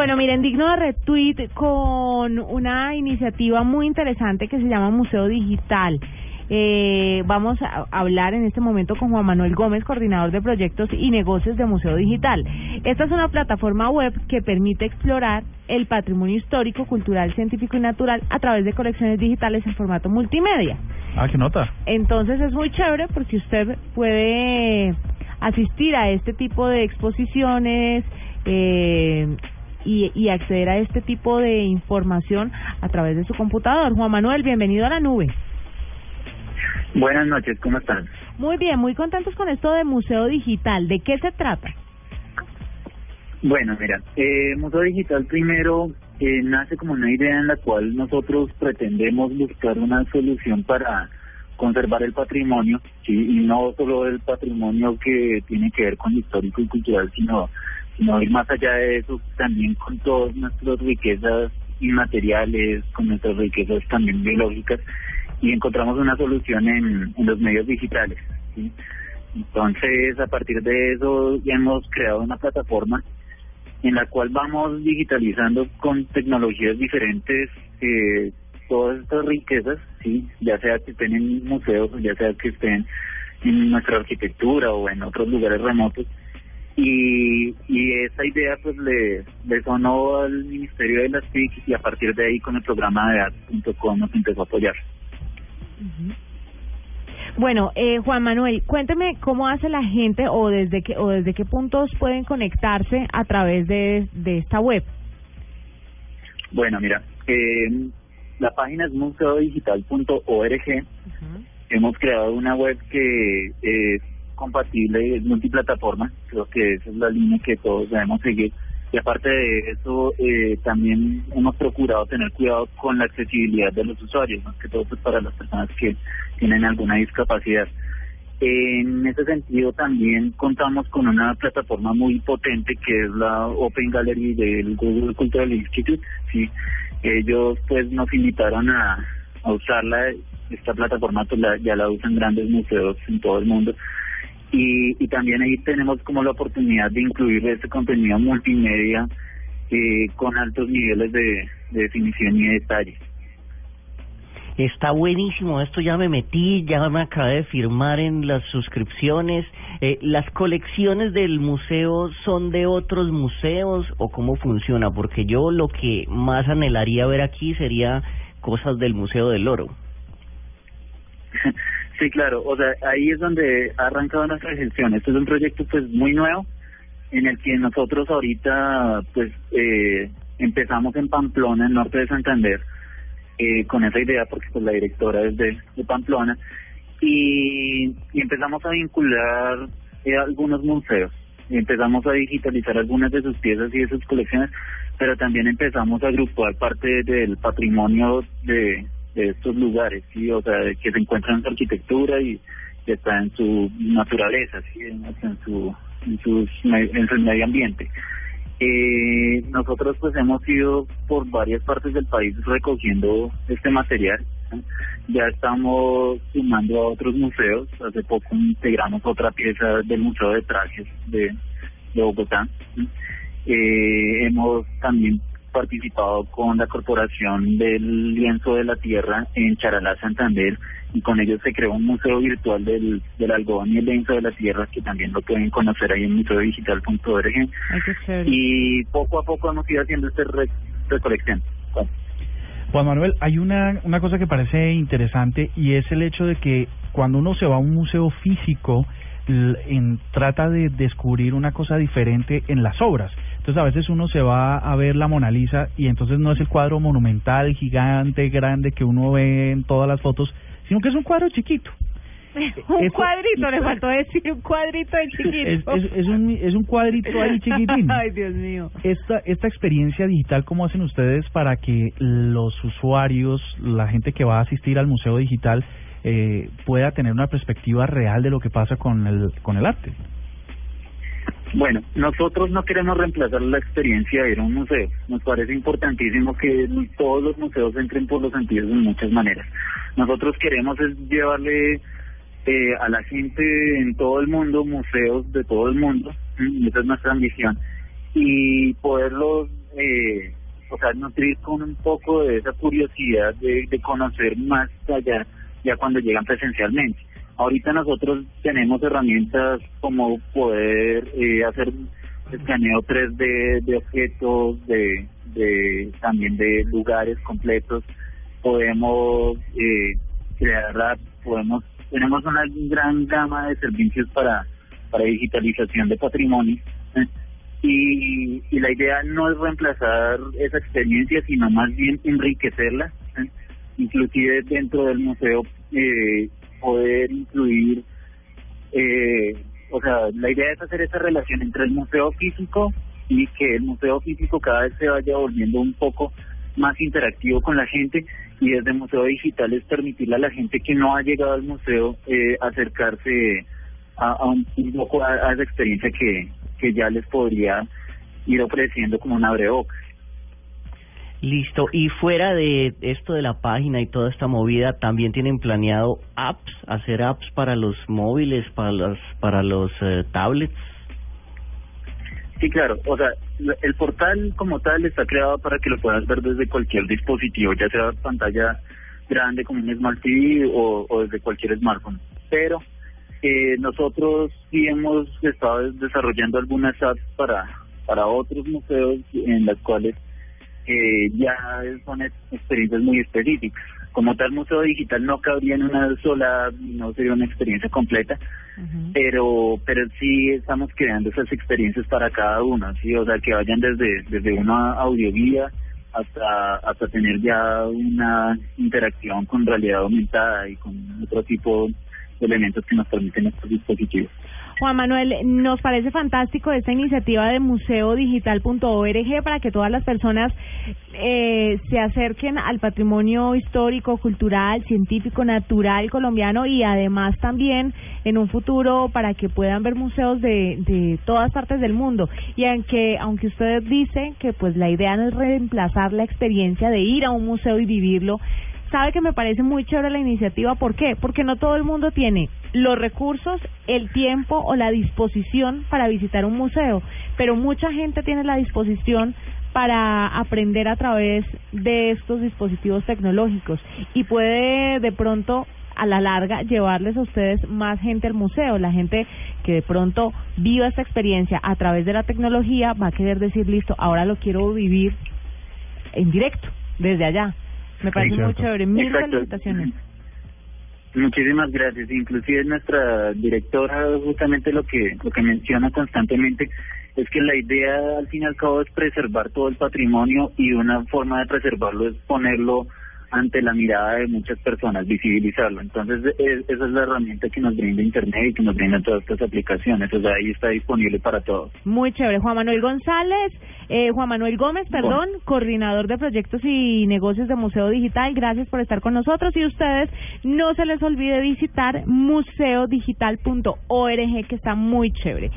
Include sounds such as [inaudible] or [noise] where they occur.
Bueno, miren, digno de retweet con una iniciativa muy interesante que se llama Museo Digital. Eh, vamos a hablar en este momento con Juan Manuel Gómez, coordinador de proyectos y negocios de Museo Digital. Esta es una plataforma web que permite explorar el patrimonio histórico, cultural, científico y natural a través de colecciones digitales en formato multimedia. Ah, qué nota. Entonces es muy chévere porque usted puede asistir a este tipo de exposiciones eh, y, y acceder a este tipo de información a través de su computador. Juan Manuel, bienvenido a la nube. Buenas noches, ¿cómo están? Muy bien, muy contentos con esto de Museo Digital. ¿De qué se trata? Bueno, mira, eh, Museo Digital primero eh, nace como una idea en la cual nosotros pretendemos buscar una solución para conservar el patrimonio, ¿sí? y no solo el patrimonio que tiene que ver con lo histórico y cultural, sino, sino ir más allá de eso también con todas nuestras riquezas inmateriales, con nuestras riquezas también biológicas, y encontramos una solución en, en los medios digitales. ¿sí? Entonces, a partir de eso, ya hemos creado una plataforma en la cual vamos digitalizando con tecnologías diferentes eh, todas estas riquezas, sí, ya sea que estén en museos, ya sea que estén en nuestra arquitectura o en otros lugares remotos. Y, y esa idea pues le, le sonó al Ministerio de las TIC y a partir de ahí con el programa de Ads.com nos empezó a apoyar. Bueno, eh, Juan Manuel, cuénteme cómo hace la gente o desde qué o desde qué puntos pueden conectarse a través de, de esta web. Bueno, mira, eh, la página es museodigital.org. Hemos creado una web que es compatible, es multiplataforma, creo que esa es la línea que todos debemos seguir. Y aparte de eso, eh, también hemos procurado tener cuidado con la accesibilidad de los usuarios, más que todo pues, para las personas que tienen alguna discapacidad. En ese sentido, también contamos con una plataforma muy potente que es la Open Gallery del Google Cultural Institute. Sí, ellos pues nos invitaron a, a usarla. Esta plataforma pues, la, ya la usan grandes museos en todo el mundo y, y también ahí tenemos como la oportunidad de incluir este contenido multimedia eh, con altos niveles de, de definición y de detalle. Está buenísimo, esto ya me metí, ya me acabé de firmar en las suscripciones. Eh, ¿Las colecciones del museo son de otros museos o cómo funciona? Porque yo lo que más anhelaría ver aquí sería cosas del Museo del Oro. [laughs] Sí, claro, o sea, ahí es donde ha arrancado nuestra gestión. Este es un proyecto pues muy nuevo en el que nosotros ahorita pues eh, empezamos en Pamplona, en norte de Santander, eh, con esa idea porque pues la directora es de, Pamplona y, y empezamos a vincular eh, algunos museos, y empezamos a digitalizar algunas de sus piezas y de sus colecciones, pero también empezamos a agrupar parte del patrimonio de de estos lugares, sí, o sea, que se encuentran en su arquitectura y está en su naturaleza, sí, en, su en, sus, en su medio ambiente. Eh, nosotros pues hemos ido por varias partes del país recogiendo este material. Ya estamos sumando a otros museos. Hace poco integramos otra pieza del Museo de Trajes de, Bogotá. Eh, hemos también participado con la Corporación del Lienzo de la Tierra en Charalá, Santander, y con ellos se creó un museo virtual del, del algodón y el lienzo de la tierra, que también lo pueden conocer ahí en museodigital.org. Y poco a poco hemos ido haciendo este re recolección. Bueno. Juan Manuel, hay una, una cosa que parece interesante y es el hecho de que cuando uno se va a un museo físico, en, trata de descubrir una cosa diferente en las obras. Entonces a veces uno se va a ver la Mona Lisa y entonces no es el cuadro monumental, gigante, grande que uno ve en todas las fotos, sino que es un cuadro chiquito. [laughs] un Eso- cuadrito, le faltó decir un cuadrito de [laughs] Es, chiquito. es, es un, es un cuadrito ahí [laughs] chiquitín. Ay, Dios mío. Esta, esta experiencia digital, ¿cómo hacen ustedes para que los usuarios, la gente que va a asistir al museo digital, eh, pueda tener una perspectiva real de lo que pasa con el, con el arte? Bueno, nosotros no queremos reemplazar la experiencia de ir a un museo. Nos parece importantísimo que todos los museos entren por los sentidos de muchas maneras. Nosotros queremos es llevarle eh, a la gente en todo el mundo museos de todo el mundo, esa es nuestra ambición, y poderlos eh, o sea, nutrir con un poco de esa curiosidad de, de conocer más allá, ya cuando llegan presencialmente. Ahorita nosotros tenemos herramientas como poder eh, hacer escaneo 3D de objetos, de, de también de lugares completos. Podemos eh, crear podemos tenemos una gran gama de servicios para para digitalización de patrimonio. [laughs] Y, y la idea no es reemplazar esa experiencia, sino más bien enriquecerla. [laughs] Inclusive dentro del museo eh, poder incluir, eh, o sea, la idea es hacer esa relación entre el museo físico y que el museo físico cada vez se vaya volviendo un poco más interactivo con la gente y desde Museo Digital es permitirle a la gente que no ha llegado al museo eh, acercarse a, a un, poco a, a esa experiencia que, que ya les podría ir ofreciendo como una abrebocas. Listo. Y fuera de esto de la página y toda esta movida, también tienen planeado apps, hacer apps para los móviles, para los para los eh, tablets. Sí, claro. O sea, el portal como tal está creado para que lo puedas ver desde cualquier dispositivo, ya sea pantalla grande como un Smart TV o, o desde cualquier smartphone. Pero eh, nosotros sí hemos estado desarrollando algunas apps para para otros museos en las cuales ya son ex- experiencias muy específicas. Como tal, museo digital no cabría en una sola, no sería una experiencia completa, pero pero sí estamos creando esas experiencias para cada uno, sí, o sea, que vayan desde desde una audioguía hasta hasta tener ya una interacción con realidad aumentada y con otro tipo de elementos que nos permiten estos dispositivos. Juan Manuel, nos parece fantástico esta iniciativa de museodigital.org para que todas las personas eh, se acerquen al patrimonio histórico, cultural, científico, natural colombiano y además también en un futuro para que puedan ver museos de, de todas partes del mundo. Y aunque, aunque usted dice que pues la idea no es reemplazar la experiencia de ir a un museo y vivirlo, sabe que me parece muy chévere la iniciativa. ¿Por qué? Porque no todo el mundo tiene los recursos, el tiempo o la disposición para visitar un museo, pero mucha gente tiene la disposición para aprender a través de estos dispositivos tecnológicos y puede de pronto a la larga llevarles a ustedes más gente al museo. La gente que de pronto viva esta experiencia a través de la tecnología va a querer decir, listo, ahora lo quiero vivir en directo, desde allá. Me parece muy Exacto. chévere. Mil Exacto. felicitaciones. Muchísimas gracias. Inclusive nuestra directora justamente lo que lo que menciona constantemente es que la idea al fin y al cabo es preservar todo el patrimonio y una forma de preservarlo es ponerlo ante la mirada de muchas personas, visibilizarlo. Entonces, es- esa es la herramienta que nos brinda Internet y que nos brinda todas estas aplicaciones. O sea, ahí está disponible para todos. Muy chévere. Juan Manuel González, eh, Juan Manuel Gómez, perdón, coordinador de proyectos y negocios de Museo Digital. Gracias por estar con nosotros y ustedes no se les olvide visitar museodigital.org que está muy chévere.